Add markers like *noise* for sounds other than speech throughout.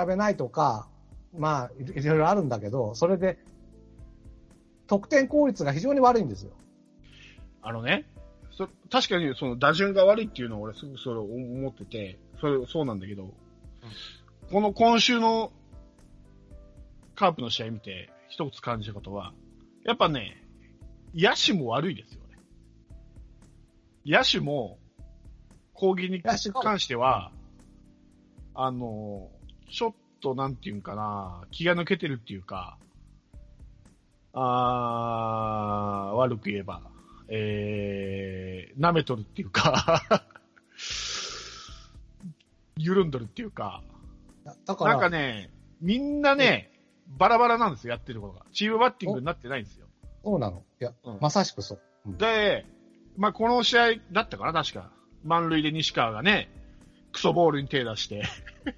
比べないとか、まあ、いいろいろあるんだけど、それで、得点効率が非常に悪いんですよ。あのね、そ確かにその打順が悪いっていうのを俺すぐそれ思ってて、それ、そうなんだけど、この今週のカープの試合見て一つ感じたことは、やっぱね、野手も悪いですよね。野手も攻撃に関しては、あの、ちょっとなんていうんかな、気が抜けてるっていうか、あー悪く言えば、えー、舐めとるっていうか *laughs* 緩んどるっていうか、だから、なんかね、みんなね、バラバラなんですよ、やってることが。チームバッティングになってないんですよ。そうなの？いや、うんまさしくそう。うんで、まあ、この試合だったかな、確か。満塁で西川がね、クソボールに手出して、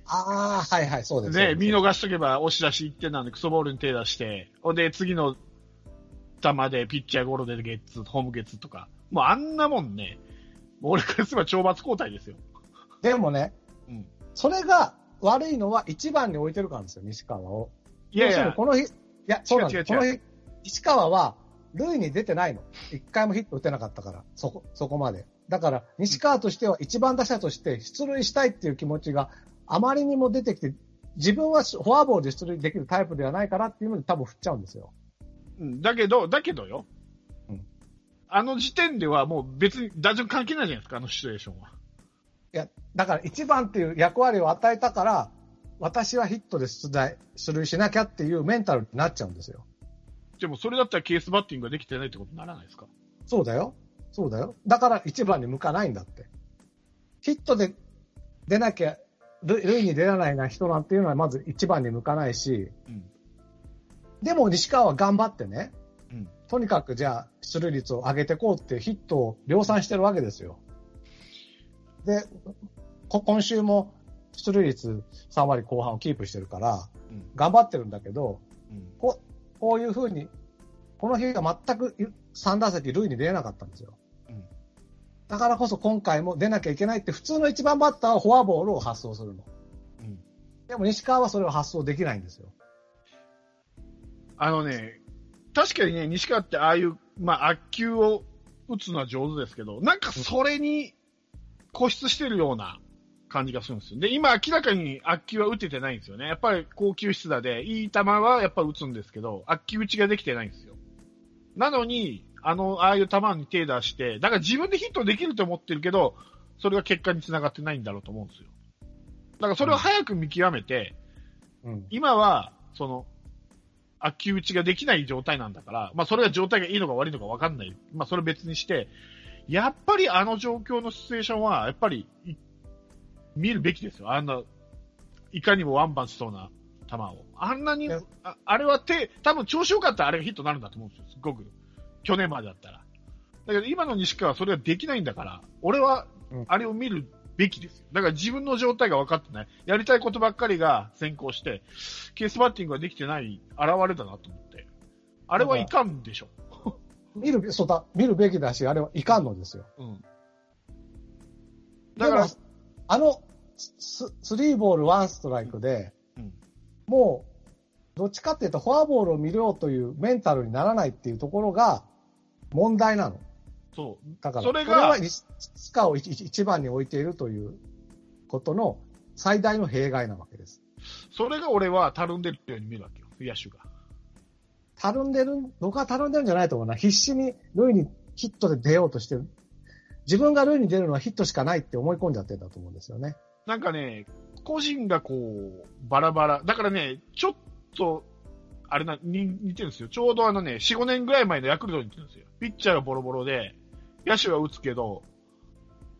ああ、はいはい、そうです。ね、見逃しとけば押し出し1点なんでクソボールに手出して、ほんで次の球でピッチャーゴロでゲッツ、ホームゲッツとか。もうあんなもんね、俺からすれば懲罰交代ですよ。でもね、うんそれが悪いのは一番に置いてるからですよ、西川を。いやいやこの日、いや、そうなんです。この日、西川は、塁に出てないの。一回もヒット打てなかったから、そこ、そこまで。だから、西川としては一番打者として出塁したいっていう気持ちがあまりにも出てきて、自分はフォアボールで出塁できるタイプではないからっていうので多分振っちゃうんですよ。うん、だけど、だけどよ。うんあの時点ではもう別に打順関係ないじゃないですか、あのシチュエーションは。いや、だから一番っていう役割を与えたから、私はヒットで出塁出塁しなきゃっていうメンタルになっちゃうんですよ。でもそれだったらケースバッティングができてないってことにならないですか？そうだよ。そうだよ。だから一番に向かないんだって。ヒットで出なきゃ、塁塁に出らないな人なんていうのはまず一番に向かないし、うん。でも西川は頑張ってね、うん。とにかくじゃあ出塁率を上げていこうっていうヒットを量産してるわけですよ。で、こ今週も出塁率3割後半をキープしてるから、うん。頑張ってるんだけど、うん。こうこういうふうに、この日が全く3打席塁に出れなかったんですよ。うんだからこそ今回も出なきゃいけないって普通の一番バッターはフォアボールを発送するの。うん。でも西川はそれを発送できないんですよ。あのね、確かにね、西川ってああいう、まあ、悪球を打つのは上手ですけど、なんかそれに固執してるような感じがするんですよ。で、今明らかに悪球は打ててないんですよね。やっぱり高級質打で、いい球はやっぱ打つんですけど、悪球打ちができてないんですよ。なのに、あの、ああいう球に手出して、だから自分でヒットできると思ってるけど、それが結果につながってないんだろうと思うんですよ。だからそれを早く見極めて、うん。今は、その、悪球打ちができない状態なんだから、まあそれが状態がいいのか悪いのか分かんない。まあそれ別にして、やっぱりあの状況のシチュエーションは、やっぱりい、見るべきですよ。あんな、いかにもワンバンしそうな球を。あんなにああれは手、多分調子良かったらあれがヒットになるんだと思うんですよ。すごく。去年までだったら。だけど今の西川はそれができないんだから、俺はうんあれを見るべきですよ。だから自分の状態が分かってない。やりたいことばっかりが先行して、ケースバッティングができてない現れだなと思って。あれはいかんでしょ。*laughs* 見る、そうだ、見るべきだし、あれはいかんのですよ。うん。だからあの、ススリーボールワンストライクで、うんもう、どっちかっていうと、フォアボールを見ようというメンタルにならないっていうところが問題なの。そう。だから、それがは西川を一一番に置いているということの最大の弊害なわけです。それが俺はたるんでるように見るわけよ。野手が。たるんでる、僕はたるんでるんじゃないと思うな。必死に塁にヒットで出ようとしてる。自分が塁に出るのはヒットしかないって思い込んじゃってるんだと思うんですよね。なんかね、個人がこう、バラバラ。だからね、ちょっと、あれな、に似てるんですよ。ちょうどあのね、4、5年ぐらい前のヤクルトに似てるんですよ。ピッチャーがボロボロで、野手は打つけど、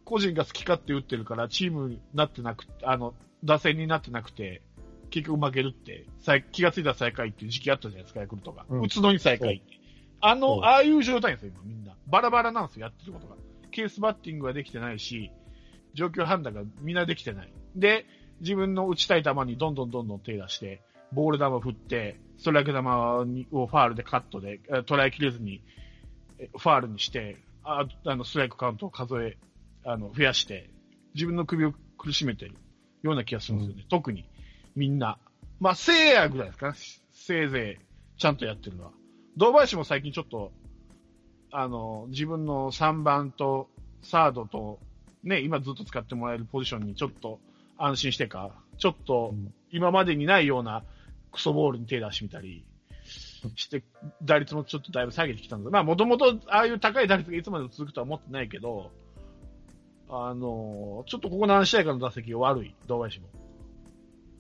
個人が好き勝手打ってるから、チームになってなくて、あの、打線になってなくて、結局負けるって、気がついたら最下位っていう時期あったじゃないですか、ヤクルトが。うん打つのに最下位って。あの、ああいう状態ですよ、今みんな。バラバラなんですよ、やってることが。ケースバッティングができてないし、状況判断がみんなできてない。で、自分の打ちたい球にどんどんどんどん手出して、ボール球振って、ストライク球にをファールでカットで、え捉えきれずに、えファールにして、ああの、ストライクカウントを数え、あの、増やして、自分の首を苦しめてるような気がするんですよね。特に、みんな。まあ、せいやぐらいですかね。せいぜい、ちゃんとやってるのは。堂林も最近ちょっと、あの、自分の3番とサードと、ね、今ずっと使ってもらえるポジションにちょっと安心してか、ちょっと今までにないようなクソボールに手出してみたりして、打率もちょっとだいぶ下げてきたんだ。まあ、もともとああいう高い打率がいつまでも続くとは思ってないけど、あの、ちょっとここ何試合かの打席が悪い、堂林も。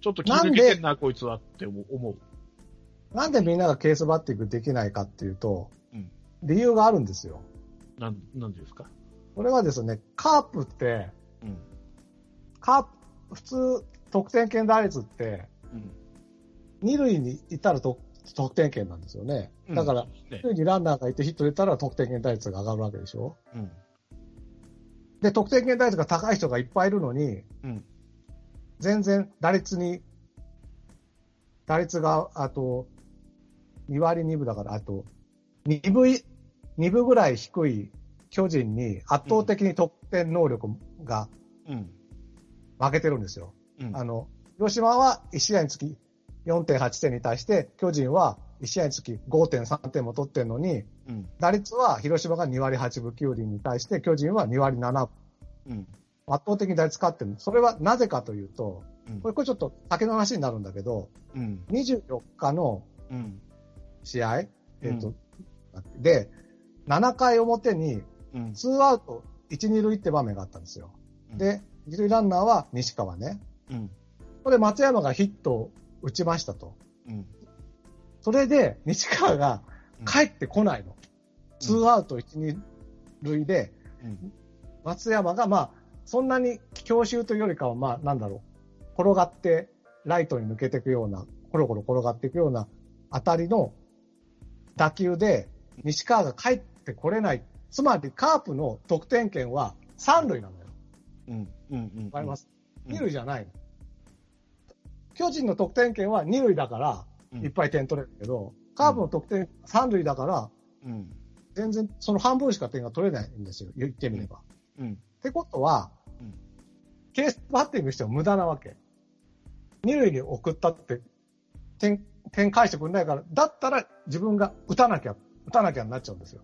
ちょっと気抜けてんな、こいつはって思う。なんでみんながケースバッティングできないかっていうと、うん理由があるんですよ。なん、なんでですか？これはですね、カープって、うん。カープ、普通、得点圏打率って、うん。二塁にいたら得得点圏なんですよね。だから、ね二塁にランナーがいてヒット出たら得点圏打率が上がるわけでしょうん。で、得点圏打率が高い人がいっぱいいるのに、うん。全然打率に、打率が、あと、2割2分だから、あと、2分い、2分ぐらい低い巨人に圧倒的に得点能力がうん。負けてるんですよ。うん。あの、広島は1試合につき4.8点に対して、巨人は1試合につき5.3点も取ってるのに、うん。打率は広島が2割8分9厘に対して、巨人は2割7分。うん。圧倒的に打率勝ってる。それはなぜかというと、うんこれこれちょっと先の話になるんだけど、うん。24日のうん。試合、えっ、と、で、7回表にうん。2アウト1、2塁って場面があったんですよ。で、一塁ランナーは西川ね。うん。これ松山がヒットを打ちましたと。うん。それで西川が帰ってこないの。2アウト1、2塁で、うん。松山がまあ、そんなに強襲というよりかはまあ、なんだろう。転がってライトに抜けていくような、コロコロ転がっていくような当たりの打球で、西川が帰ってこれない。つまりカープの得点圏は3塁なのよ。うん。うん。うん。わかります、うん二塁じゃないの。巨人の得点圏は二塁だから、うんいっぱい点取れるけど、カープの得点三塁だから、うん。全然その半分しか点が取れないんですよ。言ってみれば。うん。ってことは、うんケースバッティングしても無駄なわけ。二塁に送ったって、点、点返してくれないから、だったら自分が打たなきゃ、打たなきゃになっちゃうんですよ。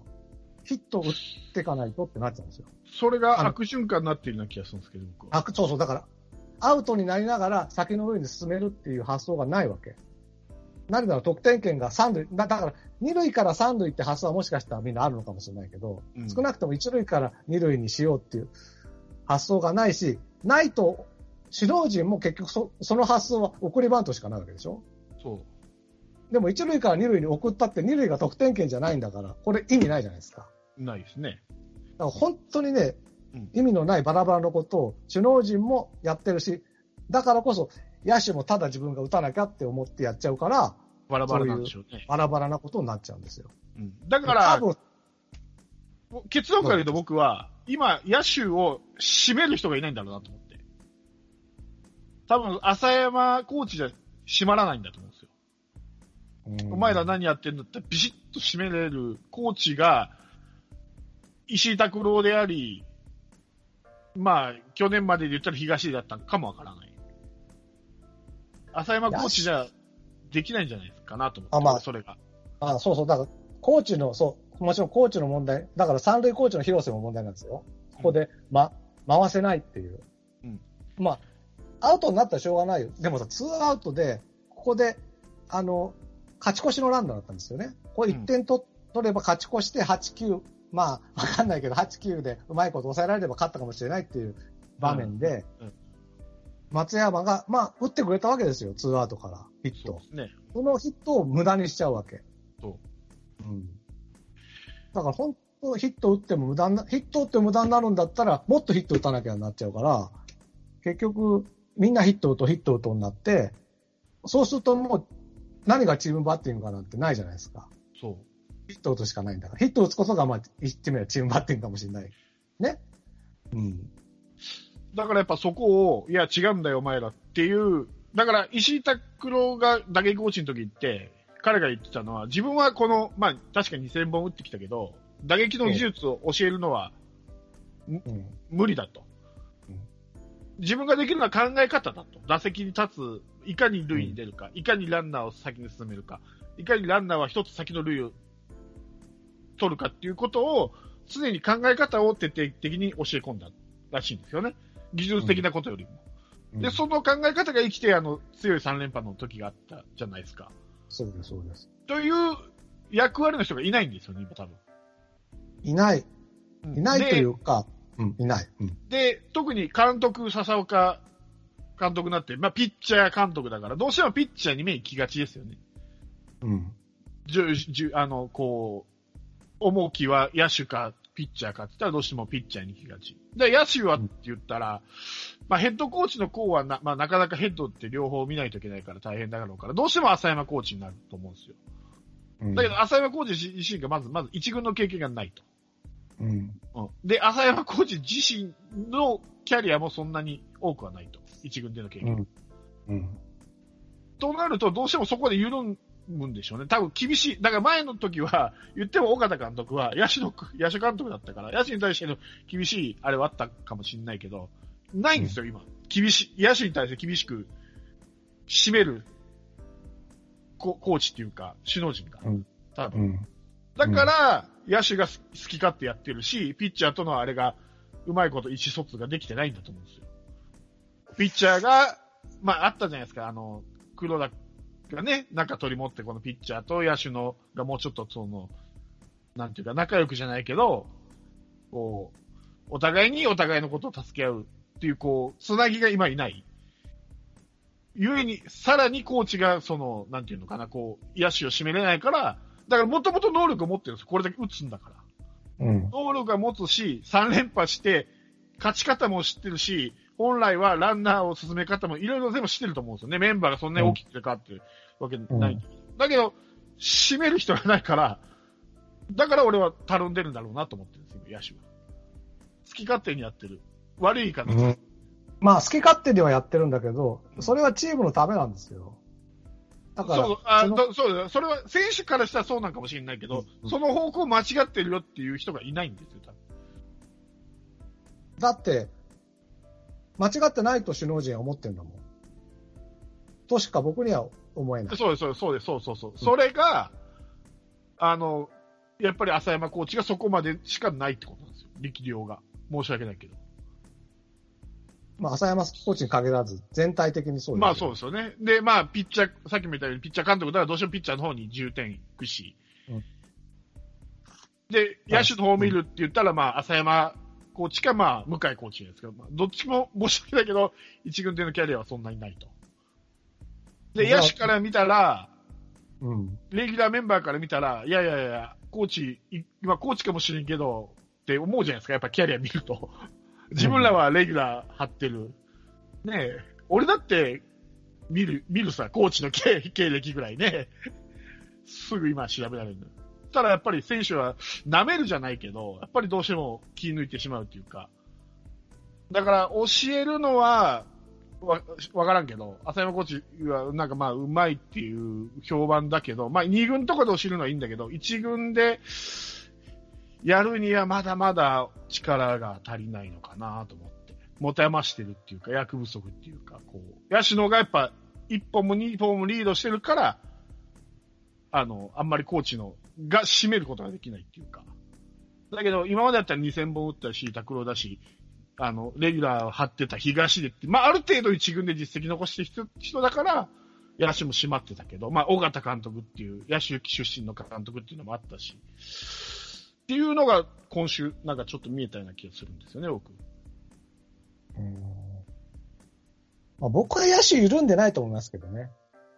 ヒットを打っていかないとってなっちゃうんですよ。それが悪循環になっているような気がするんですけど、僕は。あそうそう、だから、アウトになりながら先の塁に進めるっていう発想がないわけ。なぜなら得点圏が三塁、だだから二塁から三塁って発想はもしかしたらみんなあるのかもしれないけど、うん少なくとも一塁から二塁にしようっていう発想がないし、ないと、指導陣も結局そその発想は送りバントしかないわけでしょ？そでも一塁から二塁に送ったって二塁が得点圏じゃないんだから、これ意味ないじゃないですか。う。ないですね。だから本当にね、うん意味のないバラバラのことを首脳陣もやってるし、だからこそ野手もただ自分が打たなきゃって思ってやっちゃうから、バラバラなんでしょうね。バラバラなことになっちゃうんですよ。うんだから、結論から言うと僕は、今、野手を締める人がいないんだろうなと思って。多分、浅山コーチじゃ締まらないんだと思うんですよ。お前ら何やってんだってビシッと締めれるコーチが、石井拓郎であり、まあ、去年までで言ったら東出だったのかもわからない。浅山コーチじゃできないんじゃないかなと思って、あまあそれが。あそうそう、だから、コーチの、そう、もちろんコーチの問題、だから三塁コーチの広瀬も問題なんですよ。ここで、ま、回せないっていう。うんまあ、アウトになったらしょうがないよ。でもさ、ツーアウトで、ここで、あの、勝ち越しのランナーだったんですよね。これ1点取取れば勝ち越して8、9、まあ、わかんないけど、8、9でうまいこと抑えられれば勝ったかもしれないっていう場面で、うんうん松山が、まあ、打ってくれたわけですよ、ツーアウトから、ヒットそね。そのヒットを無駄にしちゃうわけ。。そうん。だから本当ヒット打っても無駄な、ヒット打って無駄になるんだったら、もっとヒット打たなきゃなっちゃうから、結局、みんなヒット打とう、ヒット打とうになって、そうするともう、何がチームバッティングかなんてないじゃないですか。そう。ヒット打つしかないんだから。ヒット打つことが、まあ、言ってみればチームバッティングかもしれない。ね。うん。だからやっぱそこを、いや違うんだよお前らっていう、だから石井拓郎が打撃コーチの時って、彼が言ってたのは、自分はこの、まあ確かに2000本打ってきたけど、打撃の技術を教えるのはうん。無理だとうん。自分ができるのは考え方だと。打席に立つ、いかに塁に出るか、いかにランナーを先に進めるか、いかにランナーは一つ先の塁を取るかっていうことを、常に考え方を徹底的に教え込んだらしいんですよね。技術的なことよりも。で、その考え方が生きて、あの、強い3連覇の時があったじゃないですか。そうです、そうです。という役割の人がいないんですよね、今多分。いない。うんいないというか、うん、いない。うん。で、特に監督、笹岡監督になって、まあ、ピッチャー監督だから、どうしてもピッチャーに目行きがちですよね。うん。じゅじゅあの、こう、重きは野手かピッチャーかって言ったらどうしてもピッチャーに行きがち。で、野手はって言ったら、まあ、ヘッドコーチの子はな、まあ、なかなかヘッドって両方見ないといけないから大変だろうから、どうしても浅山コーチになると思うんですよ。うんだけど、浅山コーチ自身がまず、まず一軍の経験がないと。うん。うんで、浅山コーチ自身のキャリアもそんなに多くはないと。一軍での経験。うん。うん。となると、どうしてもそこで緩むんでしょうね。多分厳しい。だから前の時は、*laughs* 言っても岡田監督は野手の、野手監督だったから、野手に対しての厳しいあれはあったかもしれないけど、ないんですよ、今。厳しい、野手に対して厳しく締めるココーチっていうか、首脳陣が。うん多分。うん。だから、野手が好き勝手やってるし、ピッチャーとのあれが、うまいこと意思疎通ができてないんだと思うんですよ。ピッチャーが、まあ、あったじゃないですか、あの、黒田がね、中取り持って、このピッチャーと野手の、がもうちょっとその、なんていうか、仲良くじゃないけど、こう、お互いにお互いのことを助け合うっていう、こう、つなぎが今いない。ゆえに、さらにコーチが、その、なんていうのかな、こう、野手を締めれないから、だからもともと能力を持ってるんですよ。これだけ打つんだから。うん。能力が持つし、3連覇して、勝ち方も知ってるし、本来はランナーを進め方もいろいろ全部知ってると思うんですよね。メンバーがそんなに大きくて変わってるわけない。だけど、締める人がないから、だから俺はたるんでるんだろうなと思ってるんですよ、野手は。好き勝手にやってる。悪い言い方。うんまあ、好き勝手ではやってるんだけど、それはチームのためなんですよ。だから、そう、あそそうだよそれは選手からしたらそうなんかもしれないけど、うんその方向間違ってるよっていう人がいないんですよ、多分だって、間違ってないと首脳陣は思ってるんだもん。としか僕には思えない。そうです、そうです、そうそうそうそう。それが、あの、やっぱり浅山コーチがそこまでしかないってことなんですよ。力量が。申し訳ないけど。まあ、浅山コーチに限らず、全体的にそうです。まあそうですよね。で、まあ、ピッチャー、さっきも言ったように、ピッチャー監督だからどうしてもピッチャーの方に重点いくし。うんで、野手の方を見るって言ったら、まあ、浅山コーチか、まあ、向井コーチですけど、まあ、どっちも申し訳ないけど、一軍でのキャリアはそんなにないと。で、まあ野手から見たら、うん。レギュラーメンバーから見たら、いやいやいや、コーチ、い今コーチかもしれんけど、って思うじゃないですか、やっぱキャリア見ると。自分らはレギュラー張ってる。ねえ、俺だって、見る、見るさ、コーチの経経歴ぐらいね、すぐ今調べられるの。ただやっぱり選手は舐めるじゃないけど、やっぱりどうしても気抜いてしまうっていうか。だから教えるのは、わ、わからんけど、浅山コーチはなんかまあうまいっていう評判だけど、まあ二軍とかで教えるのはいいんだけど、一軍でやるにはまだまだ力が足りないのかなと思って。持て余してるっていうか、役不足っていうか、こう、ヤシノがやっぱ一本も二本もリードしてるから、あの、あんまりコーチの、が締めることができないっていうか。だけど、今までだったら2000本打ったし、拓郎だし、あの、レギュラーを張ってた東でって、まあ、ある程度一軍で実績残してる人人だから、野手も締まってたけど、まあ、尾形監督っていう、野手出身の監督っていうのもあったし、っていうのが今週、なんかちょっと見えたような気がするんですよね、僕。うんまあ、僕は野手緩んでないと思いますけどね。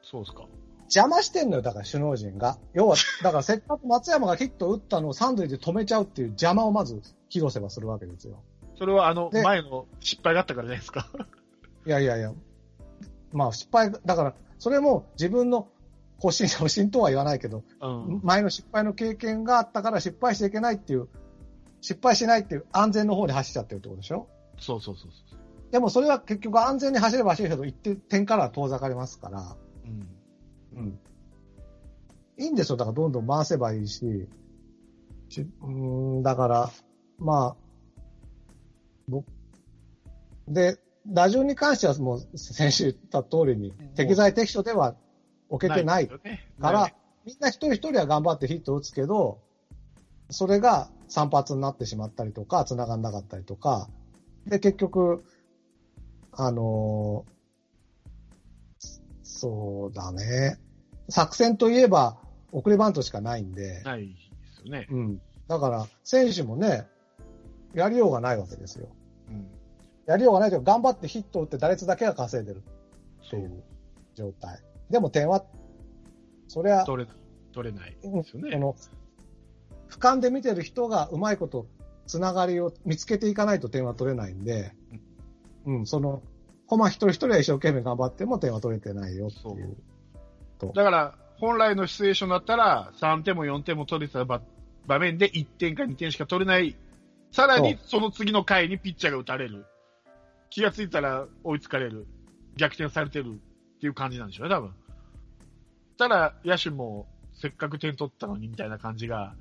そうですか。邪魔してんのよ、だから首脳陣が。要は、*laughs* だからせっかく松山がヒット打ったのを三塁で止めちゃうっていう邪魔をまず広瀬はするわけですよ。それはあの、で前の失敗があったからじゃないですか。いやいやいや。まあ失敗、だから、それも自分の保身、保身とは言わないけど、うん。前の失敗の経験があったから失敗しちゃいけないっていう、失敗しないっていう安全の方に走っちゃってるってことでしょ？そうそうそうそう。でもそれは結局安全に走れば走るほど一定点からは遠ざかりますから、うん。うん。いいんですよ。だからどんどん回せばいいし、しうーん、だから、まあ、僕、で、打順に関してはもう先週言った通りにうん、適材適所では置けてないから、ないみんな一人一人は頑張ってヒットを打つけど、それが散発になってしまったりとか、繋がんなかったりとか、で、結局、あのーそうだね。作戦といえば、送りバントしかないんで、ないですよね。うん。だから、選手もね、やりようがないわけですよ。うん。やりようがないというか、頑張ってヒットを打って打率だけが稼いでるっていう状態。でも点は、それは、取れ、取れないうんですよね。この、俯瞰で見てる人がうまいこと、つながりを見つけていかないと点は取れないんで、うん、その、コマ一人一人は一生懸命頑張っても点は取れてないよっていう。だから、本来のシチュエーションだったら、3点も4点も取れてた場場面で1点か2点しか取れない。さらに、その次の回にピッチャーが打たれる。気がついたら追いつかれる。逆転されてるっていう感じなんでしょうね、多分。ただ、野手もせっかく点取ったのにみたいな感じが、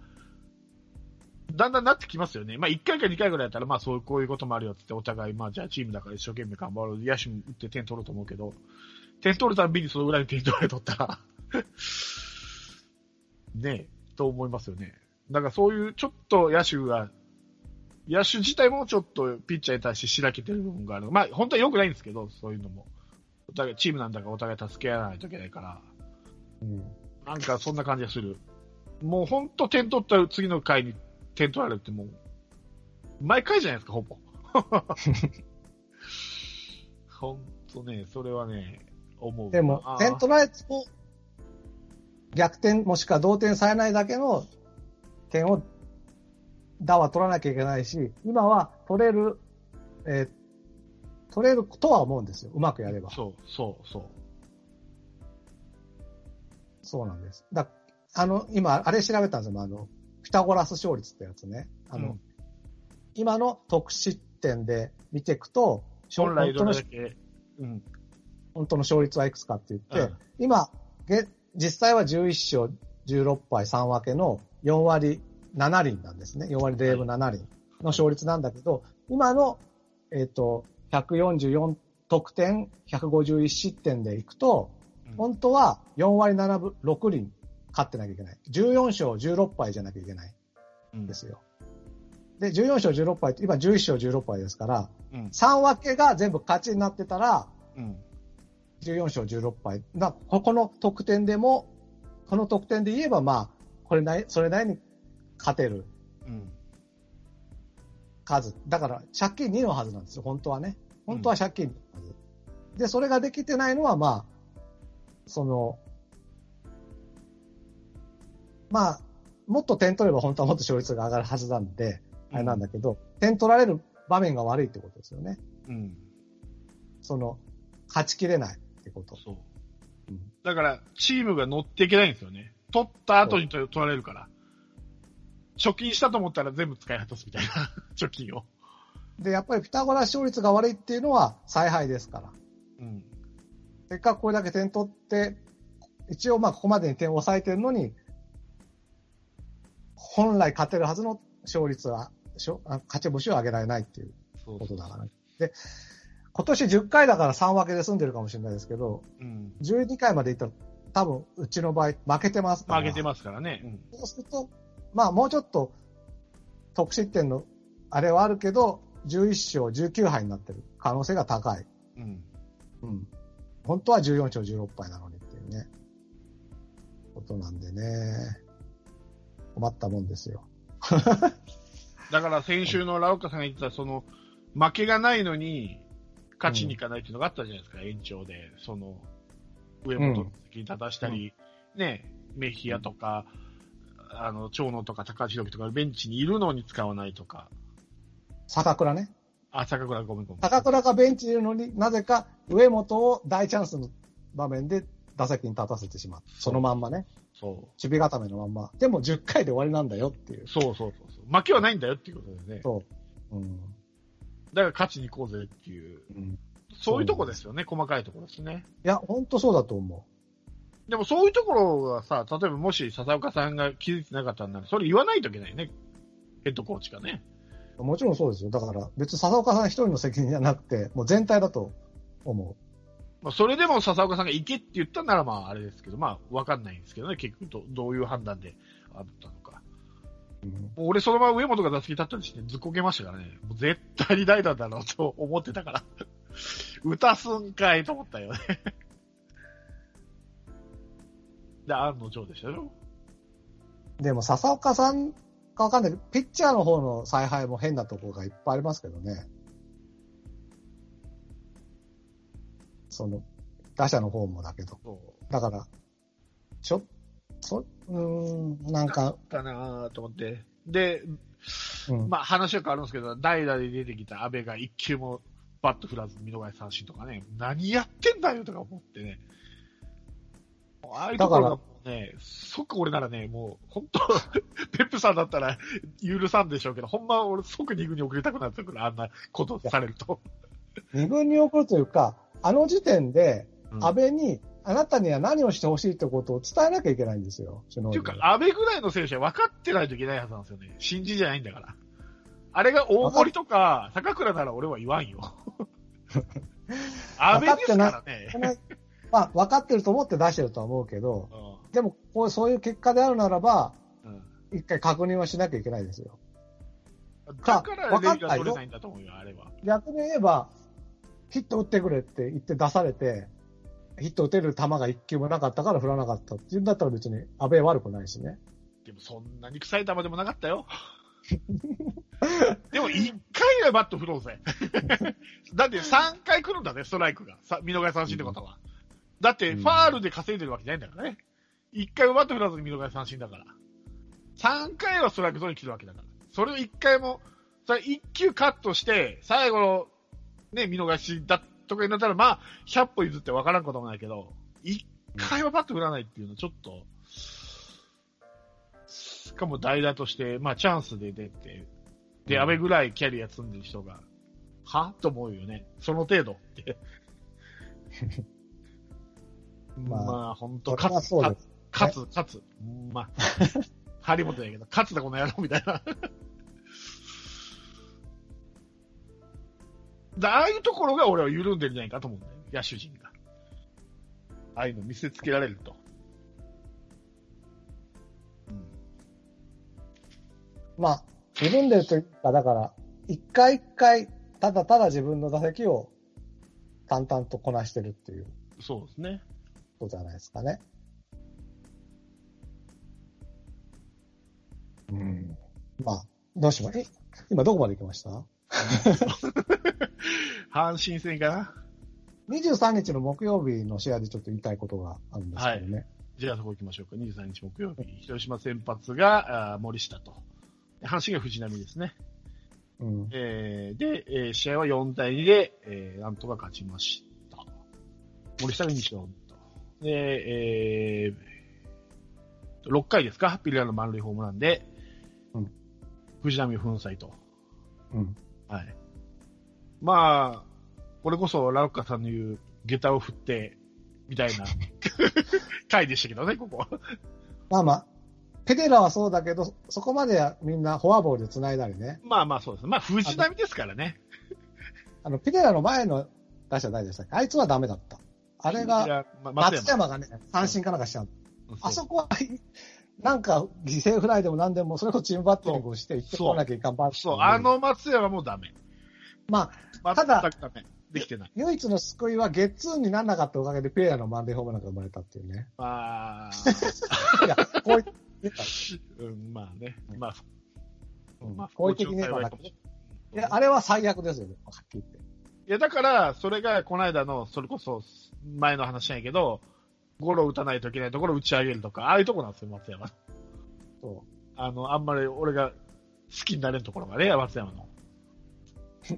だんだんなってきますよね。まあ、1回か2回ぐらいだったら、まあ、そういう、こういうこともあるよってって、お互い、まあ、じゃあチームだから一生懸命頑張ろう。野手も打って点取ろうと思うけど、点取るたんびにそのぐらいに点取られとったら、*laughs* ねえ、と思いますよね。だからそういうちょっと野手が、野手自体もちょっとピッチャーに対してしらけてる部分がある。まあ本当は良くないんですけど、そういうのも。お互い、チームなんだからお互い助け合わないといけないから、うん。なんかそんな感じがする。もう本当点取った次の回に点取られるってもう、毎回じゃないですか、ほぼ。*laughs* 本当ね、それはね、思う。でも点取られても、逆転もしくは同点されないだけの点を、打は取らなきゃいけないし、今は取れる、えー取れるとは思うんですよ。うまくやれば。そう、そう、そう。そうなんです。だあの、今、あれ調べたんですよ。あの、ピタゴラス勝率ってやつね。あの、うん今の得失点で見ていくと、本来どれだけ、うん。本当の勝率はいくつかって言って、うん今、げ実際は11勝16敗3分けの4割7厘なんですね。4割0分7厘の勝率なんだけど、今の、えっ、と、144得点、151失点でいくと、うん本当は4割7分6厘勝ってなきゃいけない。14勝16敗じゃなきゃいけないうんんですよ。で、14勝16敗って、今11勝16敗ですから、うん。3分けが全部勝ちになってたら、うん。14勝16敗。な、ここの得点でも、この得点で言えば、まあ、これなり、それなりに勝てるうん。数。だから、借金2のはずなんですよ、本当はね。本当は借金2のはず。で、それができてないのは、まあ、その、まあ、もっと点取れば本当はもっと勝率が上がるはずなんで、あれなんだけど、点取られる場面が悪いってことですよね。うん。その、勝ちきれないってこと。そううん。だから、チームが乗っていけないんですよね。取った後に取取られるから。貯金したと思ったら全部使い果たすみたいな、*laughs* 貯金を。で、やっぱりピタゴラ勝率が悪いっていうのは采配ですから。うん。せっかくこれだけ点取って、一応まあここまでに点を抑えてるのに、本来勝てるはずの勝率は、勝ち星を上げられないっていうことだから。で、今年10回だから3分けで済んでるかもしれないですけど、うん。12回までいったら多分うちの場合負けてますから。負けてますからね。うん。そうすると、まあもうちょっと得失点のあれはあるけど、11勝19敗になってる可能性が高い。うん。うん。本当は14勝16敗なのにっていうね、ことなんでね、困ったもんですよ。*laughs* だから先週のラオカさんが言ってた、その、負けがないのに、勝ちに行かないっていうのがあったじゃないですか、延長で。その、上本に立たしたり、ね、メヒアとか、あの、長野とか高橋宏樹とかベンチにいるのに使わないとか。坂倉ね。あ、坂倉ごめんごめん。坂倉がベンチにいるのになぜか上本を大チャンスの場面で打席に立たせてしまう。そのまんまね。そう。守備固めのまんま。でも10回で終わりなんだよっていう。そうそうそうそう。負けはないんだよっていうことですね。そう。うん。だから勝ちに行こうぜっていう。うん、そういうとこですよね、細かいところですね。いや、本当そうだと思でもそういうところがさ、例えばもし笹岡さんが気づいてなかったんなら、それ言わないといけないね。ヘッドコーチがね。もちろんそうですよ。だから、別に笹岡さん一人の責任じゃなくて、もう全体だと思まあ、それでも笹岡さんが行けって言ったならまああれですけど、まあわかんないんですけどね、結局どどういう判断であったのか。もう俺そのまま上本が打席立ったりしてずっこけましたからね。もう絶対に代打だろうと思ってたから。打たすんかいと思ったよね。*laughs* で、案の定でしたよ。でも、笹岡さんかわかんないけど、ピッチャーの方の采配も変なところがいっぱいありますけどね。その、打者の方もだけど。だから、ちょ、そ、うーん、なんか、だなぁと思って。で、うん、まあ話は変わるんですけど、代打で出てきた安倍が一球もバット振らず見逃し三振とかね、何やってんだよとか思ってね。ああいうところがね、即俺ならね、もう本当、*laughs* ペップさんだったら許さんでしょうけど、ほんま俺即二軍に送りたくなってくる、あんなことされると。二軍に送るというか、あの時点で、うん安倍に、あなたには何をしてほしいってことを伝えなきゃいけないんですよ。っていうか、安倍ぐらいの選手は分かってないといけないはずなんですよね。新人じゃないんだから。あれが大森とか、坂倉なら俺は言わんよ。*laughs* 安倍ですからね。まあ、分かってると思って出してるとは思うけど、でも、こうそういう結果であるならば、うん一回確認はしなきゃいけないですよ。だからレギュラー取れないんだと思うよ、あれは。逆に言えば、ヒット打ってくれって言って出されて、ヒット打てる球が一球もなかったから振らなかったっていうんだったら別に安倍悪くないしね。でもそんなに臭い球でもなかったよ。*laughs* でも一回はバット振ろうぜ。*laughs* だって3回来るんだね、ストライクが。さ見逃し三振ってことは。だってファールで稼いでるわけじゃないんだからね。1回もバット振らずに見逃し三振だから。3回はストライクゾーンに来るわけだから。それを1回も、それ1球カットして、最後のね、見逃しだとかになったら、まあ、100歩譲って分からんこともないけど、1回はバット振らないっていうのはちょっと、しかも代打として、まあチャンスで出て、で、うん安倍ぐらいキャリア積んでる人が、は？と思うよね。その程度って。*laughs* まあまあ、本当勝つ。勝つ、勝つ。まあ、*laughs* 張本だけど、勝つだこの野郎みたいな。ああいうところが俺は緩んでるんじゃないかと思うんだよ。野手陣が。ああいうの見せつけられると。うんまあ、緩んでるというか、だから、一回一回、ただただ自分の打席を淡々とこなしてるっていうそうですね。ことじゃないですかね。うん。まあ、どうしまえ、今どこまで行きました？*laughs* 阪神戦かな ?23 日の木曜日の試合でちょっと言いたいことがあるんですけどね。じゃあそこ行きましょうか。23日木曜日。広島先発が森下と。阪神が藤波ですね。うん。えーで、えー試合は4対2で、えーなんとか勝ちました。森下が2勝と。で、えー、6回ですか？ピリラの満塁ホームランで、うん藤波を粉砕と。うん。はい。まあ、これこそラロッカさんの言う、下駄を振って、みたいな *laughs* 回でしたけどね、ここ。まあまあ、ペデラはそうだけど、そこまではみんなフォアボールで繋いだりね。まあまあそうです。まあ藤波ですからね。あの、ペデラの前の打者誰でしたっけ？あいつはダメだった。あれいが、松山がね、三振かなんかしちゃう。あそこは、なんか犠牲フライでも何でも、それこそチームバッティングをして、行ってこなきゃいかんばそう、あ、の松山もダメ。まあ、全ただ。できてない。唯一の救いはゲッツーにならなかったおかげでペアのマンデーホームランが生まれたっていうね。まあ、*laughs* いや、こう。うん、まあね。まあ、うんまあ、好意的に言えばだ不幸中の幸いや、あれは最悪ですよね、はっきり言って。いや、だから、それが、この間の、それこそ、前の話なんやけど、ゴロ打たないといけないところを打ち上げるとか、ああいうとこなんですよ、松山。そあの、あんまり俺が好きになれるところがね、松山の。う。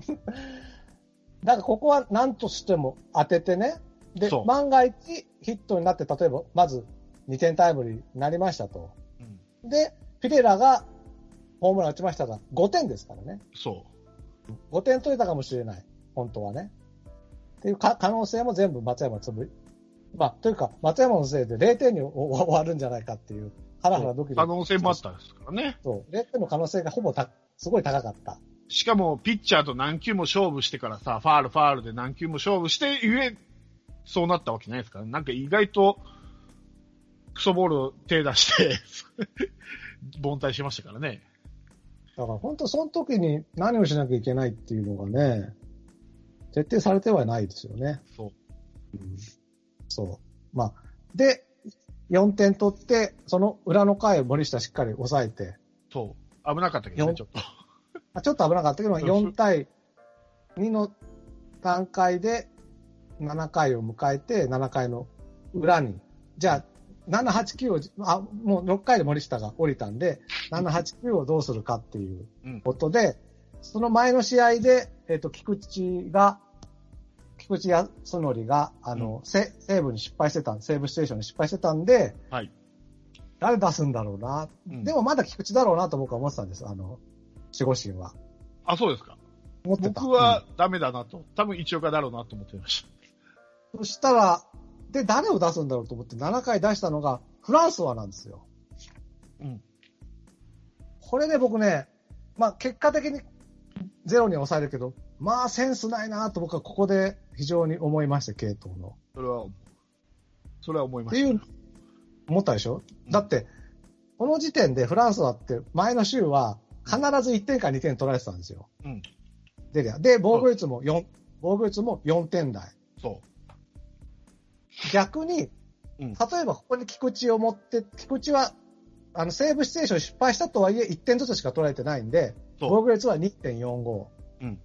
だからここは何としても当ててね。で万が一ヒットになって、例えば、まず2点タイムリーになりましたと。うん。で、ピレラがホームラン打ちましたが、5点ですからね。そ5点取れたかもしれない。本当はね。っていうか可能性も全部松山つぶまあ、というか、松山のせいで0点に終終わるんじゃないかっていう、ハラハラドキう。ドキ。可能性もあったですからね。そう。0点の可能性がほぼた、すごい高かった。しかも、ピッチャーと何球も勝負してからさ、ファール、ファールで何球も勝負して、ゆえ、そうなったわけないですから、なんか意外と、クソボールを手出して、*laughs* 凡退しましたからね。だから本当その時に何をしなきゃいけないっていうのがね、徹底されてはないですよね。そう。うんそう。まあ、で、4点取って、その裏の回を森下しっかり抑えて、そう。危なかったけどね、よちょっと。まあ、ちょっと危なかったけど、そうそう4対2の段階で7回を迎えて、7回の裏に、じゃあ、7、8、9を、あ、もう6回で森下が降りたんで、7、8、9をどうするかっていううん。ことで、その前の試合で、えっ、と、菊池が、菊池康則が、あの、せ西武に失敗してたん西武ステーションに失敗してたんで、はい。誰出すんだろうな。うんでもまだ菊池だろうなと僕は思ってたんです。あの、守護神は。あ、そうですか。思ってた。僕はダメだなと。多分一岡だろうなと思ってましそしたら、で、誰を出すんだろうと思って7回出したのが、フランスはなんですよ。うん。これね、僕ね、まあ結果的にゼロに抑えるけど、まあセンスないなと僕はここで非常に思いました、系統の。た。それは、それは思いまっていうした。、思ったでしょ？うんだって、この時点でフランスはって、前の週は必ず1点か2点取られてたんですよ。うん。でで、防御率も4、防御率も4点台。そ逆に、うん例えばここに菊池を持って、菊池は、あの、セーブステーション失敗したとはいえ1点ずつしか取られてないんで、防御率は2.45。うん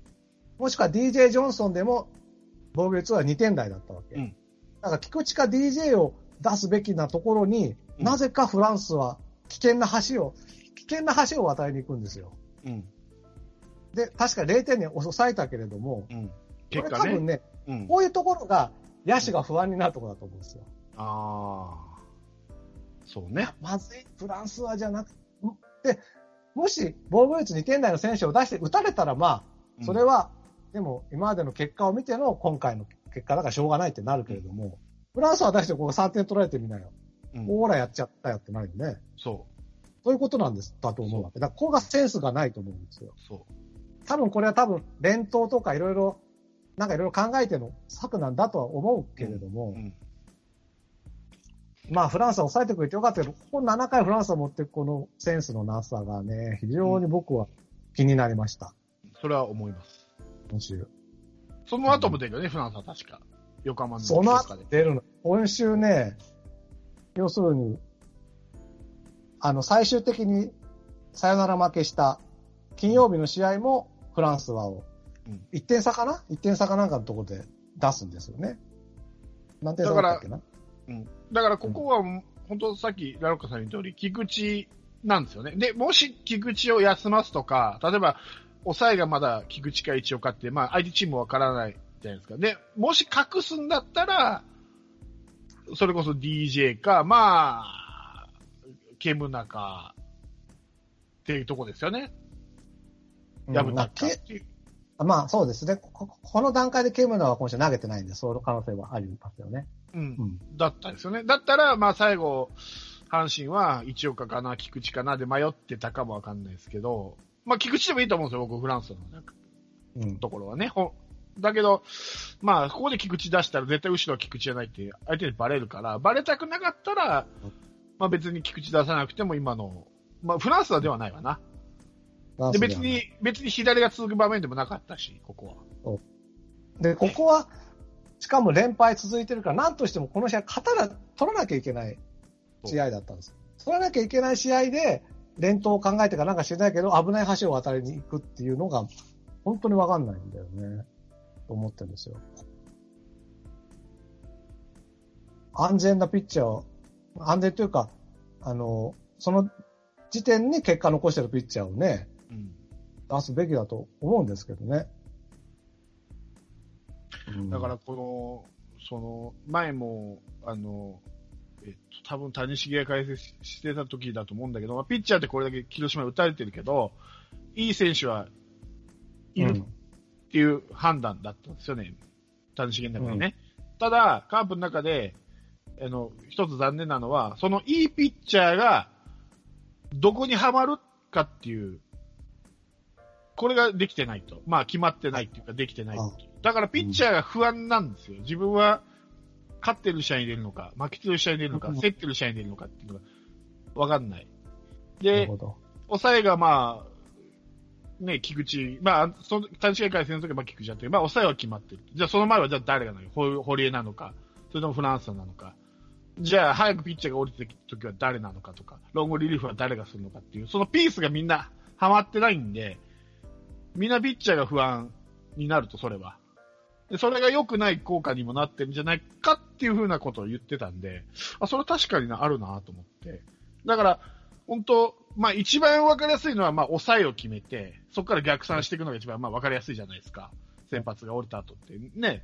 もしくは DJ ジョンソンでも防御率は2点台だったわけ。うんだから菊池か DJ を出すべきなところに、うんなぜかフランスは危険な橋を、危険な橋を渡りに行くんですよ。う。うん。で、確か0点に抑えたけれども、うん。こ結果ね。れ多分ね、うん。こういうところが野手が不安になるところだと思うんですよ。ああ。そうね。まずい、フランスはじゃなくて、もし防御率2点台の選手を出して打たれたら、まあ、それは、でも今までの結果を見ての今回の結果だからしょうがないってなるけれども、フランスは出してここ3点取られてみなよ。うん、ほらやっちゃったよってなるよね。そそういうことなんです、だと思うわけ。だからここがセンスがないと思うんですよ。う。そ多分これは多分連投とかいろいろ、なんかいろいろ考えての策なんだとは思うけれども、う。うん。まあフランスは抑えてくれてよかったけど、ここ7回フランスを持っていくこのセンスのなさがね、非常に僕は気になりました、それは思います。今週。その後も出るよね、フランスは確か。横浜のその後。出るの。今週ね、要するに、あの、最終的にサヨナラ負けした金曜日の試合もフランスはをうん、1点差かな ?1 点差かなんかのところで出すんですよね。何点差だっけな？うん。だからここは、本当さっきラロッカさん言った通り、菊池なんですよね。で、もし菊池を休ますとか、例えば、抑えがまだ菊池か一岡って、まあ相手チームわからないじゃないですか。で、もし隠すんだったら、それこそ DJ か、まあ、ケムナか、っていうとこですよね。うんやぶたかまあけっていう。まあそうですね。ここの段階でケムナは今週投げてないんで、その可能性はありますよね。うんう。ん。だったんですよね。だったら、まあ最後、阪神は一岡かな、菊池かなで迷ってたかもわかんないですけど、まあ菊池でもいいと思うんですよ、僕、フランスのなんかうん。ところはね。ほだけど、まあ、ここで菊池出したら絶対後ろは菊池じゃないって相手にバレるから、バレたくなかったら、まあ別に菊池出さなくても今の、まあフランスはではないわな。で、別に、別に左が続く場面でもなかったし、ここは。で、ここは、しかも連敗続いてるから、なんとしてもこの試合、勝たな、取らなきゃいけない試合だったんです。取らなきゃいけない試合で、連投を考えてかなんか知らないけど、危ない橋を渡りに行くっていうのが、本当にわかんないんだよね。と思ってるんですよ。安全なピッチャーを、安全というか、あの、その時点に結果残してるピッチャーをね、うん。出すべきだと思うんですけどね。うんだから、この、その、前も、あの、えっと、多分谷繁が解説してた時だと思うんだけど、まあ、ピッチャーってこれだけ広島打たれてるけど、いい選手はいるっていう判断だったんですよね。谷繁の中でね。ただ、カープの中で、あの、一つ残念なのは、そのいいピッチャーが、どこにはまるかっていうこれができてないと。まあ、決まってないっていうか、できてないっていう。だから、ピッチャーが不安なんですよ。自分は、勝ってる試合に出るのか、負けてる試合に出るのか、うん競ってる試合に出るのかっていうのが、わかんない。で。抑えがまあ、ね、菊池、まあ、その、短試合回戦の時はまあ菊池だって、まあ、抑えは決まってる。じゃあ、その前はじゃあ誰がなのほ堀江なのか、それともフランスなのか。じゃあ、早くピッチャーが降りてきた時は誰なのかとか、ロングリリーフは誰がするのかっていう、そのピースがみんなハマってないんで、みんなピッチャーが不安になると、それは。で、それが良くない効果にもなってるんじゃないかっていうふうなことを言ってたんで、あ、それ確かにな、あるなと思って。だから、本当まあ一番わかりやすいのは、まあ抑えを決めて、そこから逆算していくのが一番まあわかりやすいじゃないですか。先発が降りた後って。ね。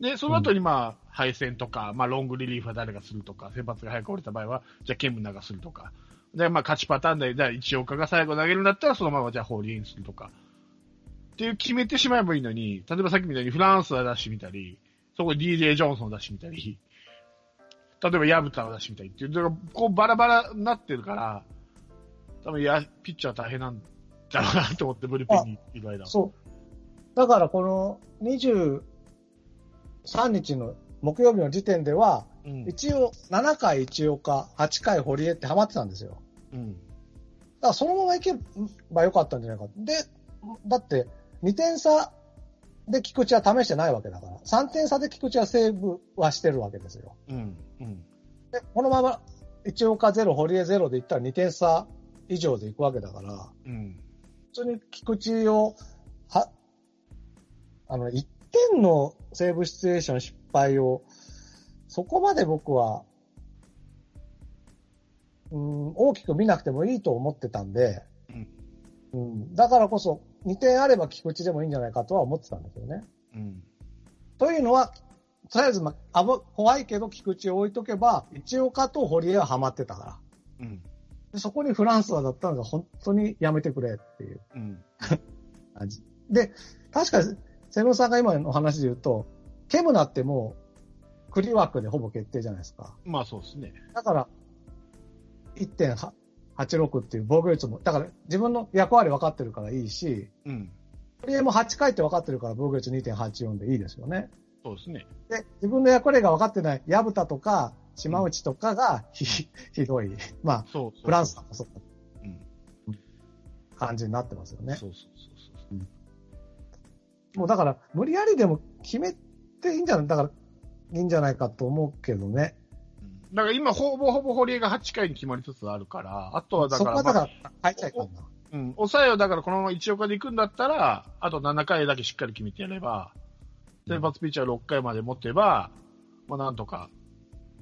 で、その後にまあ、敗戦とか、まあロングリリーフは誰がするとか、先発が早く降りた場合は、じゃあケムナがするとか。で、まあ勝ちパターンで、じゃあ一岡が最後投げるんだったら、そのままじゃあホーリーにするとか。っていう決めてしまえばいいのに、例えばさっきみたいにフランスは出してみたり、そこに DJ ジョンソン出してみたり、例えばヤブタを出してみたりっていう、だからこうバラバラになってるから、多分いや、ピッチャー大変なんだろうなと思って、ブルペンにいる間は。そう。だからこの2 23日の木曜日の時点では、うん。一応7回一岡、8回堀江ってハマってたんですよ。うん。だからそのままいけばよかったんじゃないか。で、だって2点差で菊池は試してないわけだから、3点差で菊池はセーブはしてるわけですよ。うん。うん。で、このまま一岡0、堀江0でいったら2点差以上でいくわけだから、うん。普通に菊池を、は、あの、1点のセーブシチュエーション失敗を、そこまで僕は、うん、大きく見なくてもいいと思ってたんで、うん、だからこそ、2点あれば菊池でもいいんじゃないかとは思ってたんですよね。うん。というのは、とりあえず、まあ、ぶ怖いけど菊池を置いとけば、一岡と堀江はハマってたから。うん。でそこにフランスはだったのが本当にやめてくれっていううん。感じ。で、確か、瀬野さんが今の話で言うと、ケムナってもう、クリ枠でほぼ決定じゃないですか。まあそうですね。だから、1.86っていう防御率も、だから自分の役割分かってるからいいし、うん。堀江も8回って分かってるから防御率2.84でいいですよね。そうですね。で、自分の役割が分かってない、矢蓋とか、島内とかがひ、ひどい。まあ、そうそう。フランスとかそううん。感じになってますよね。そうそうそうそう。もうだから、無理やりでも決めていいんじゃないだから、いいんじゃないかと思うけどね。うんだから今、ほぼほぼ堀江が8回に決まりつつあるから、あとはだから、そこはだかまあら、変えちゃいかんな。うん、抑えをだからこのまま1岡で行くんだったら、あと7回だけしっかり決めてやれば、先発ピッチャー6回まで持てば、まあなんとか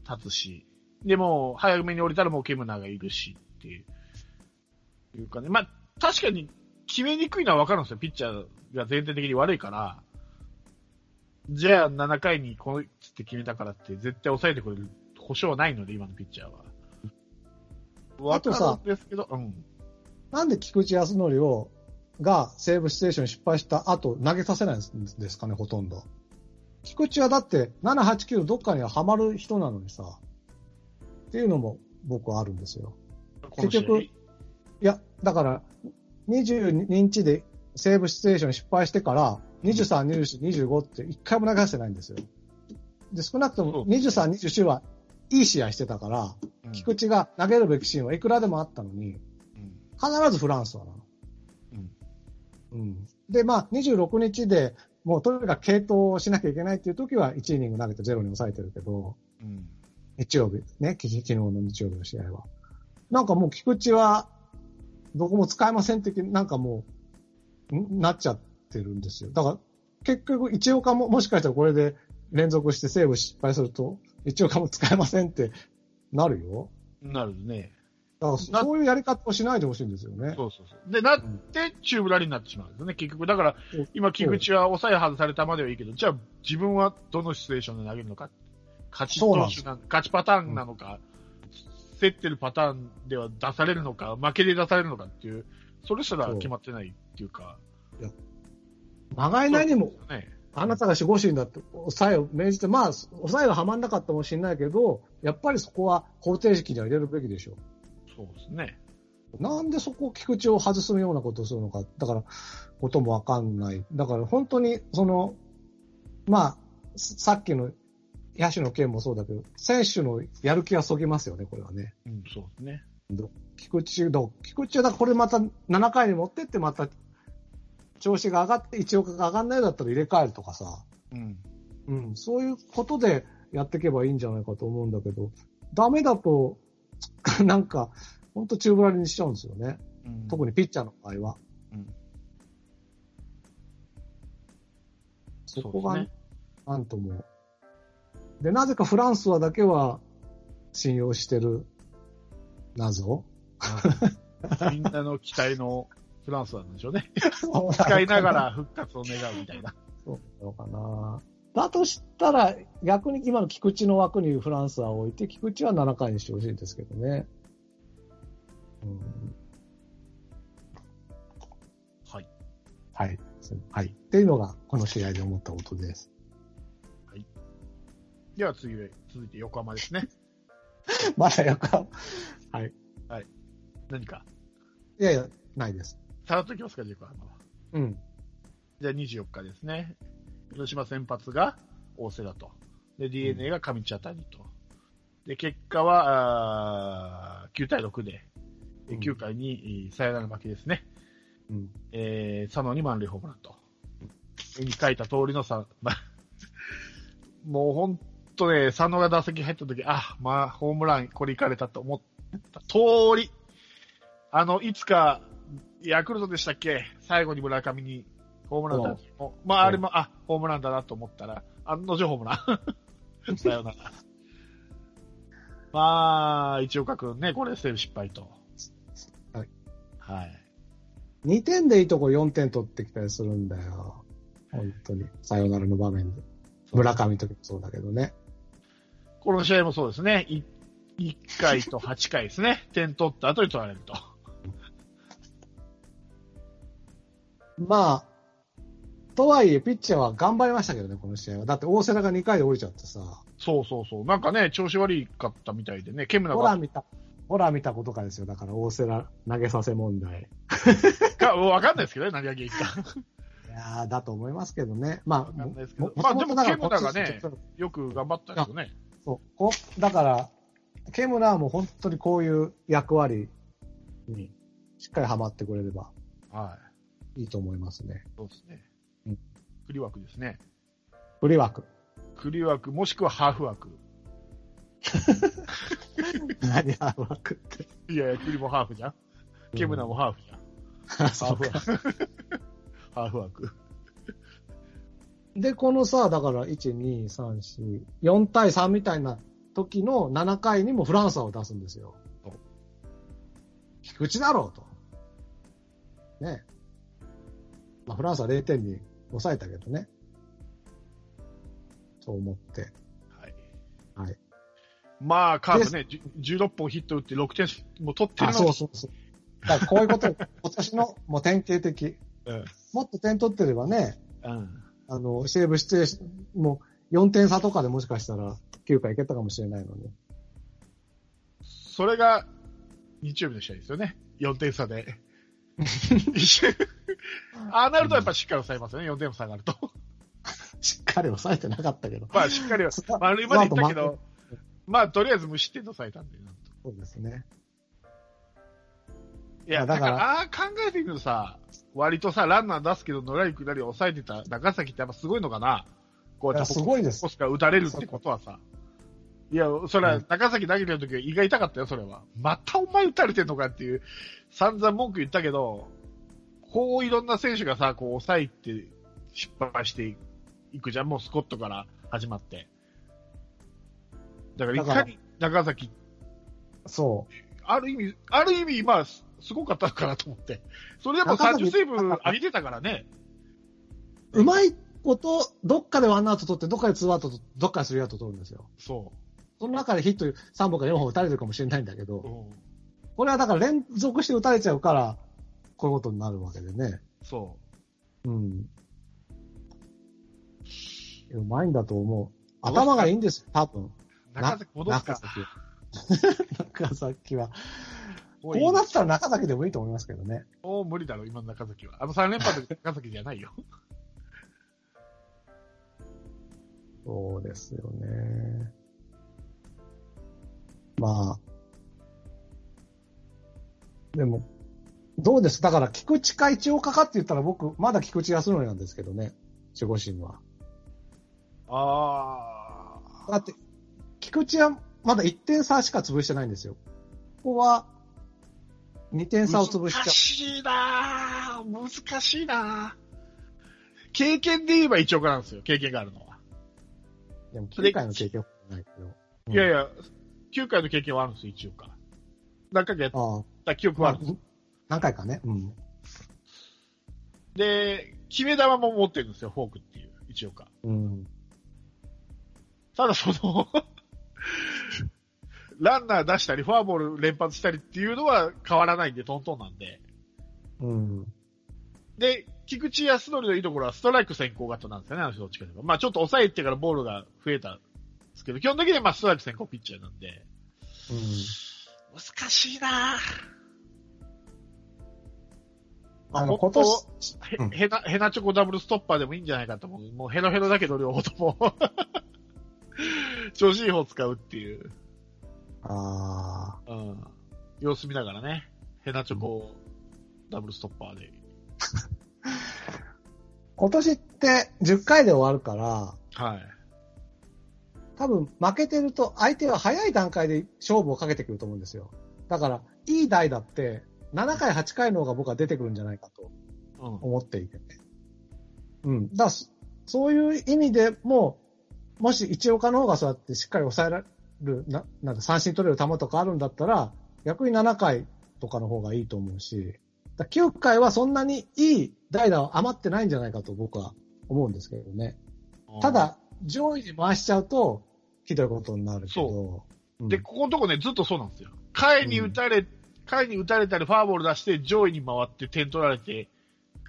立つし、でも、早めに降りたらもうケムナーがいるしっていう、いうかね、まあ確かに決めにくいのはわかるんですよ、ピッチャーが全体的に悪いから、じゃあ7回にこのつって決めたからって絶対抑えてくれる保証はないので、今のピッチャーは。あとさですけど、うん。なんで菊池康則を、がセーブシチュエーション失敗した後投げさせないんですかね、ほとんど。菊池はだって7、8、9どっかにはハマる人なのにさ、っていうのも僕はあるんですよ。結局いや、だから、22日でセーブシチュエーション失敗してから、23、24、25って一回も投げさせてないんですよ。で、少なくともそう23、24はいい試合してたから、うん菊池が投げるべきシーンはいくらでもあったのに、うん必ずフランスはなの。うんうん。で、まあ、26日でもうとにかく継投をしなきゃいけないっていう時は1イニング投げてゼロに抑えてるけど、うん日曜日、ね、き昨日の日曜日の試合は。なんかもう菊池は、どこも使えません的になんかもう、んなっちゃってるんですよ。だから、結局、一岡も、もしかしたらこれで連続してセーブ失敗すると、一岡も使えませんってなるよ。なるね。だから、そういうやり方をしないでほしいんですよね。そうそうそう。で、なって、チューブラリーになってしまうんですよね、結局。だから、今、菊池は抑え外されたまではいいけど、じゃあ、自分はどのシチュエーションで投げるのか。勝ち投手な勝ちパターンなのか、競ってるパターンでは出されるのか、負けで出されるのかっていう、それすら決まってないっていうか。まがいないにも、ね。あなたが守護神だって抑えを命じて、まあ、抑えははまんなかったかもしれないけど、やっぱりそこは方程式には入れるべきでしょそうですね。なんでそこ菊池を外すようなことをするのか、だから、こともわかんない。だから本当に、その、まあ、さっきの野手の件もそうだけど、選手のやる気がそぎますよね、これはね。うん、そうですね。菊池、どう菊池はだこれまた7回に持ってってまた調子が上がって、一億が上がんないだったら入れ替えるとかさ、うん。うん、そういうことでやっていけばいいんじゃないかと思うんだけど、ダメだと、*laughs* なんか、ほんと宙ぶらりにしちゃうんですよね。うん特にピッチャーの場合は。うんそこが、ねなんとも。で、なぜかフランスはだけは信用してる謎みんなの期待のフランスなんでしょうね。使いながら復活を願うみたいな。そうなのかな。だとしたら、逆に今の菊池の枠にフランスは置いて、菊池は7回にしてほしいんですけどね。うん、はい。はい。はい。っていうのが、この試合で思ったことです。では次へ、続いて横浜ですね。*laughs* まだ横浜。はい。何か？いやいや、ないです。さらっといきますか、横浜は。うん。じゃあ24日ですね。広島先発が大瀬だと。で、DNA が上茶谷と。で、結果は、あー9対6で、でうん9回にえーサヨナラ負けですね。うん。えー、佐野に満塁ホームランと。絵に書いた通りのさ、ま、もうほんとね、佐野が打席入った時、あ、まあ、ホームラン、これいかれたと思った通り、あの、いつか、ヤクルトでしたっけ？最後に村上にホームランだそまあ、あれも、あ、ホームランだなと思ったら、案の定ホームラン。*laughs* さよなら。まあ、一岡君ね、これセーブ失敗と。はい。はい。2点でいいとこ4点取ってきたりするんだよ。本当に。さよならの場面で。村上の時もそうだけどね。この試合もそうですね。い1回と8回ですね。*laughs* 点取った後に取られると。*laughs* まあ、とはいえ、ピッチャーは頑張りましたけどね、この試合は。だって大瀬良が2回で降りちゃってさ。そうそうそう。なんかね、調子悪かったみたいでね、ケムナが、ほら見た、ほら見たことかですよ。だから大瀬良投げさせ問題。*laughs* かわかんないですけどね、何が原因か。いやー、だと思いますけどね。まあ、わかんないですけもどまあでもケムナがねよく頑張ったけどね。そうこだから、ケムナーも本当にこういう役割にしっかりはまってくれればはい。いいと思いますね。そうですねうん。クリ枠ですね。振り枠。クリ枠、もしくはハーフ枠。何ハーフ枠って。いやいや、クリもハーフじゃん。ケムナもハーフじゃん。*laughs* ハハーフ枠。ハーフ枠。で、このさ、だから、1、2、3、4、4対3みたいな時の7回にもフランスを出すんですよ。菊池だろうと。ね。まあ、フランスは0点に抑えたけどね。そう思って。はい。はい。まあ、カープね、じゅ16本ヒット打って6点も取ってるあ、のにそうそうそう。だこういうこと、*laughs* 今年のもう典型的。うんもっと点取ってればね、うん。あの、セーブして、もう4点差とかでもしかしたら9回いけたかもしれないのに。それが日曜日の試合ですよね。4点差で。*laughs* ああなるとやっぱしっかり抑えますよね。4点差があると。しっかり抑えてなかったけど。まあしっかりは、そまあ、今まで言ったけど、まあとりあえず無失点で抑えたんで。そうですね。いや、あだから、ああ考えてみるとさ、割とさ、ランナー出すけど、野良い下りを抑えてた長崎ってやっぱすごいのかな？こうやってすごいですポスから打たれるってことはさ。いや、それはうん長崎投げてる時は胃が痛かったよ、それは。またお前打たれてんのかっていう、散々文句言ったけど、こういろんな選手がさ、こう抑えて失敗していくじゃん、もうスコットから始まって。だからいかに長崎そある意味、ある意味、まあ、すすごかったのかなと思って。それでも中崎30セーブ上げてたからね。う。うまいこと、どっかでワンアウト取って、どっかでツーアウトと、どっかでスリーアウト取るんですよ。そその中でヒット3本か4本打たれてるかもしれないんだけう。ど、うんこれはだから連続して打たれちゃうから、こういうことになるわけでね。そうん。うまいんだと思う。頭がいいんですよ、多分。う。長崎戻すか。中崎は。*laughs* 中崎は。こうなったら中崎でもいいと思いますけどね。もう無理だろ、今の中崎は。あの3連覇で中崎じゃないよ。*laughs* そうですよね。まあ。でも、どうです？だから、菊池か一岡かって言ったら僕、まだ菊池康則なんですけどね。守護神は。ああ。だって、菊池はまだ1点差しか潰してないんですよ。ここは、2点差を潰しちゃう。難しいなぁ難しいなぁ経験で言えば一岡なんですよ、経験があるのは。でも、9回の経験はないけど。いやいや、9回の経験はあるんですよ、一岡。何回かやった記憶はあるんですよ。何回かね。うん。で、決め球も持ってるんですよ、フォークっていう、一岡。うん。ただその、ランナー出したり、フォアボール連発したりっていうのは変わらないんで、トントンなんで。うん。で、菊池康則のいいところはストライク先行型なんですよね、あの人どっちかというと。まあちょっと抑えてからボールが増えたんですけど、基本的にはまあストライク先行ピッチャーなんで、うん。難しいなぁ。あの、今年、うんへ、へな、へなチョコダブルストッパーでもいいんじゃないかと思う。もうヘロヘロだけど両方とも。*laughs* 調子いい方使うっていう。ああ、うん。様子見ながらね。ヘナチョコダブルストッパーで。*laughs* 今年って10回で終わるから、はい。多分負けてると相手は早い段階で勝負をかけてくると思うんですよ。だから、いい台だって、7回、8回の方が僕は出てくるんじゃないかとうん。思っていてね。うん。だそういう意味でも、もし一岡の方がそうやってしっかり抑えられる、な、なんか三振取れる球とかあるんだったら、逆に7回とかの方がいいと思うし、だから9回はそんなにいい代打は余ってないんじゃないかと僕は思うんですけどね。ただ、上位に回しちゃうと、ひどいことになるけど。うんで、ここのとこね、ずっとそうなんですよ。下位に打たれ、下位に打たれたり、ファーボール出して、上位に回って点取られて、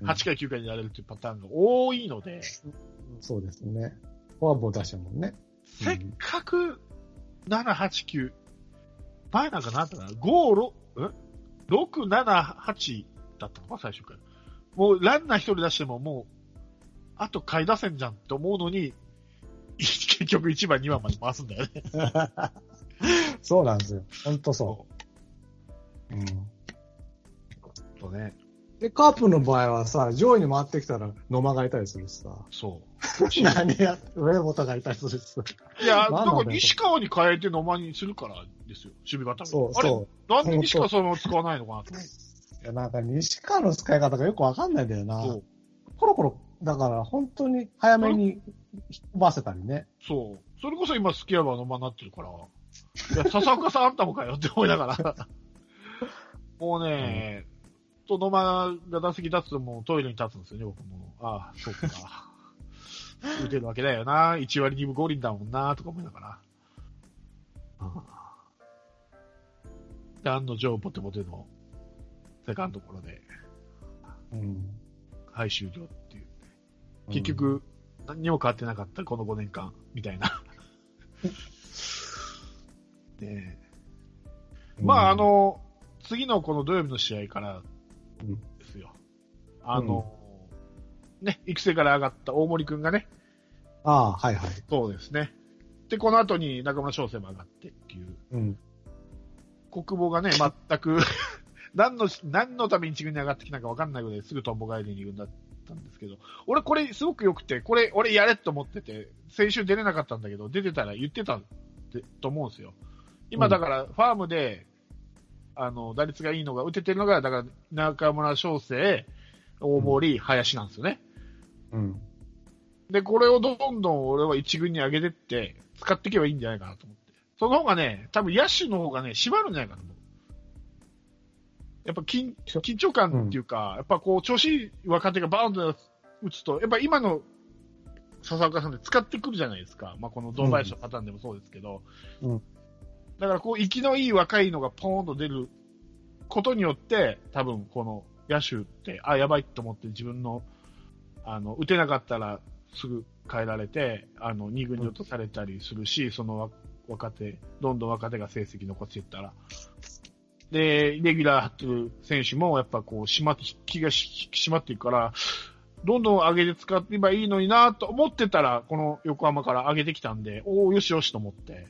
うん8回、9回にやれるっていうパターンが多いので、そうですね。フォアボール出したもんね。せっかく、7、8、9、前なんかなったかな ?5、6、え ?6、7、8だったのか最初から。もう、ランナー一人出しても、もう、あと買い出せんじゃんって思うのに、*laughs* 結局1番、2番まで回すんだよね。*laughs* そうなんですよ。ほんとそう。うん。そうね。で、カープの場合はさ、上位に回ってきたら野間がいたりするしさ。そう。*laughs* 何や、上本がいたりするしさ。いや、だから西川に変えて野間にするからですよ、守備バタそう、あれそなんで西川そのまま使わないのかなって。う。*laughs* いや、なんか西川の使い方がよくわかんないんだよな。そう。コロコロ、だから本当に早めに飛ばせたりね。そう。それこそ今、スキヤバの間になってるから。いや、笹岡さんあんたもかよって思いながら。*laughs* もうね、と野間が打席立つともうトイレに立つんですよね、僕も。ああ、そうか。*laughs* 打てるわけだよな。1割2分5厘だもんな、とか思いながら。で、案の定、ボテボテの？セカンドころで、うん。はい、終了っていう。結局、何にも変わってなかった、この5年間、みたいな。*laughs* ねえまあ、あ、の、次のこの土曜日の試合からうんですよ。あの、ね、育成から上がった大森くんがね、ああ、はいはい。そうですね。で、この後に中村翔成も上がってっていう、うん。国母がね、全く、*laughs* 何の、何のために一軍に上がってきたか分かんないぐらいすぐトンボ帰りに行くんだったんですけど、俺これすごく良くて、これ俺やれと思ってて、先週出れなかったんだけど、出てたら言ってたってと思うんですよ。今だから、ファームで、あの、打率がいいのが、打ててるのが、だから、中村翔成、大森、林なんですよね。うん。で、これをどんどん俺は一軍に上げてって、使っていけばいいんじゃないかなと思って。その方がね、多分野手の方がね、縛るんじゃないかなと思う。やっぱ緊緊張感っていうか、やっぱこう、調子いい若手がバーンと打つと、やっぱ今の笹岡さんで使ってくるじゃないですか。まあこの堂林のパターンでもそうですけど。うんだからこう、息のいい若いのがポーンと出ることによって、多分この野手って、あ、やばいと思って自分の、あの、打てなかったらすぐ変えられて、あの、2軍に落とされたりするし、その若手、どんどん若手が成績残していったら、で、レギュラー張ってる選手も、やっぱこう、締まって、気が引き締まっていくから、どんどん上げて使っていばいいのになと思ってたら、この横浜から上げてきたんで、おお、よしよしと思って。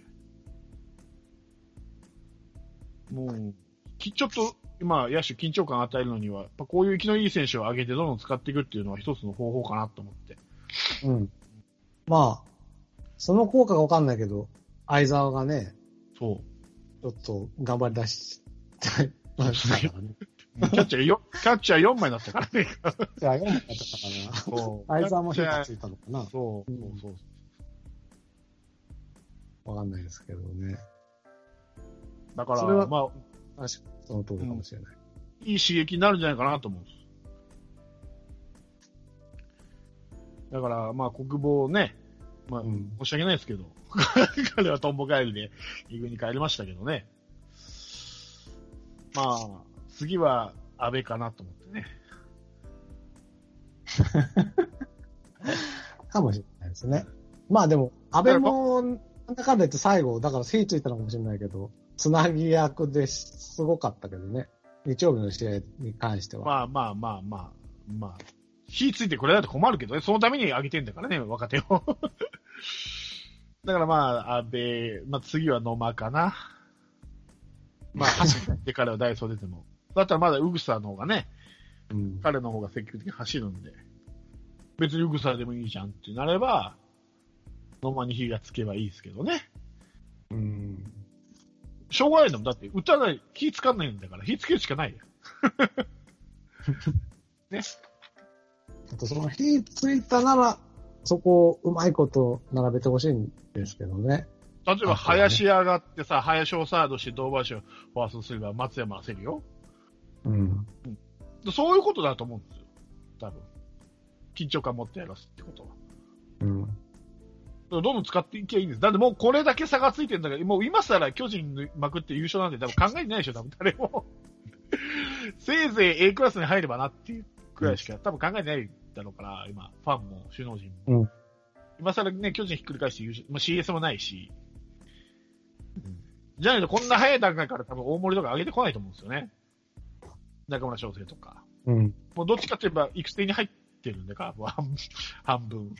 もう、きちょっと、今、野手緊張感与えるのには、やっぱこういう生きのいい選手を上げてどんどん使っていくっていうのは一つの方法かなと思って。うん。まあ、その効果がわかんないけど、相沢がね、そう。ちょっと頑張り出したからね。*laughs* キャッチャーよ、キャッチャー4枚だったからね。じゃあ4枚だったかそうな。相沢も火キャッチャーがついたのかなそう、うんそうそう。わかんないですけどね。だから、それはまあ、確かにその通りかもしれない。いい刺激になるんじゃないかなと思う。だから、まあ、国防ね、まあ、うん申し訳ないですけど、*laughs* 彼はトンボ帰りで、リーグに帰りましたけどね。まあ、次は安倍かなと思ってね。*laughs* かもしれないですね。まあでも、安倍も、なんだかんだ言って最後、だから火ついたのかもしれないけど、つなぎ役ですごかったけどね。日曜日の試合に関しては。まあまあまあまあ、まあ、火ついてこれだと困るけどね、そのために上げてんだからね、若手を。だからまあ、安倍、まあ次は野間かな。まあ、走って彼はダイソー出ても。だったらまだウグサの方がね、うん。彼の方が積極的に走るんで、別にウグサでもいいじゃんってなれば、野間に火がつけばいいですけどね。うん。しょうがないんだもん。だって、打たない、火つかんないんだから、火つけるしかないよ。*laughs* あとその火ついたなら、そこをうまいこと並べてほしいんですけどね。例えば、あ林上がってさ、林をサードして、堂林をファーストすれば松山焦るよ。うん。そういうことだと思うんですよ。多分。緊張感持ってやらすってことは。うん。どん。どん。使っていけばいいん。です。だってもうこれだけ差がついてるん。だから、もう今更巨人にまくって優勝なん。て多分考えてないでしょ、多分誰も。せいぜい A クラスに入ればなっていうくらいしか多分考えてないだろうから、今、ファンも首脳陣も。うん。今更ね、巨人ひっくり返して優勝、まあ、CS もないし。うん。じゃないとこん。な早い段階から多分大盛りとか上げてこないと思うん。ですよね。中村翔成とか。うん。もうどっちかって言えば育成に入ってるん。で、カープは半分。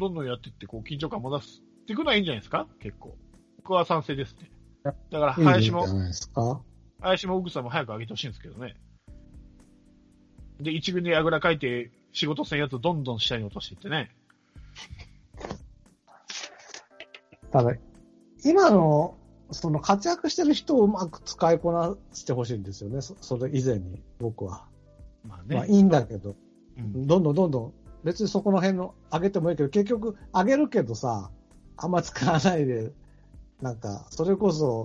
どんどんやっていって、こう、緊張感も出すっていくのはいいんじゃないですか？結構。僕は賛成ですね。だから、林も、いですか？林も奥さんも早く上げてほしいんですけどね。で、一軍であぐらかいて、仕事せんやつをどんどん下に落としていってね。ただ、今の、その活躍してる人をうまく使いこなしてほしいんですよね。そそれ以前に、僕は。まあね。まあいいんだけど、うんどんどんどんどん、別にそこの辺の上げてもいいけど、結局上げるけどさ、あんま使わないで、なんか、それこそ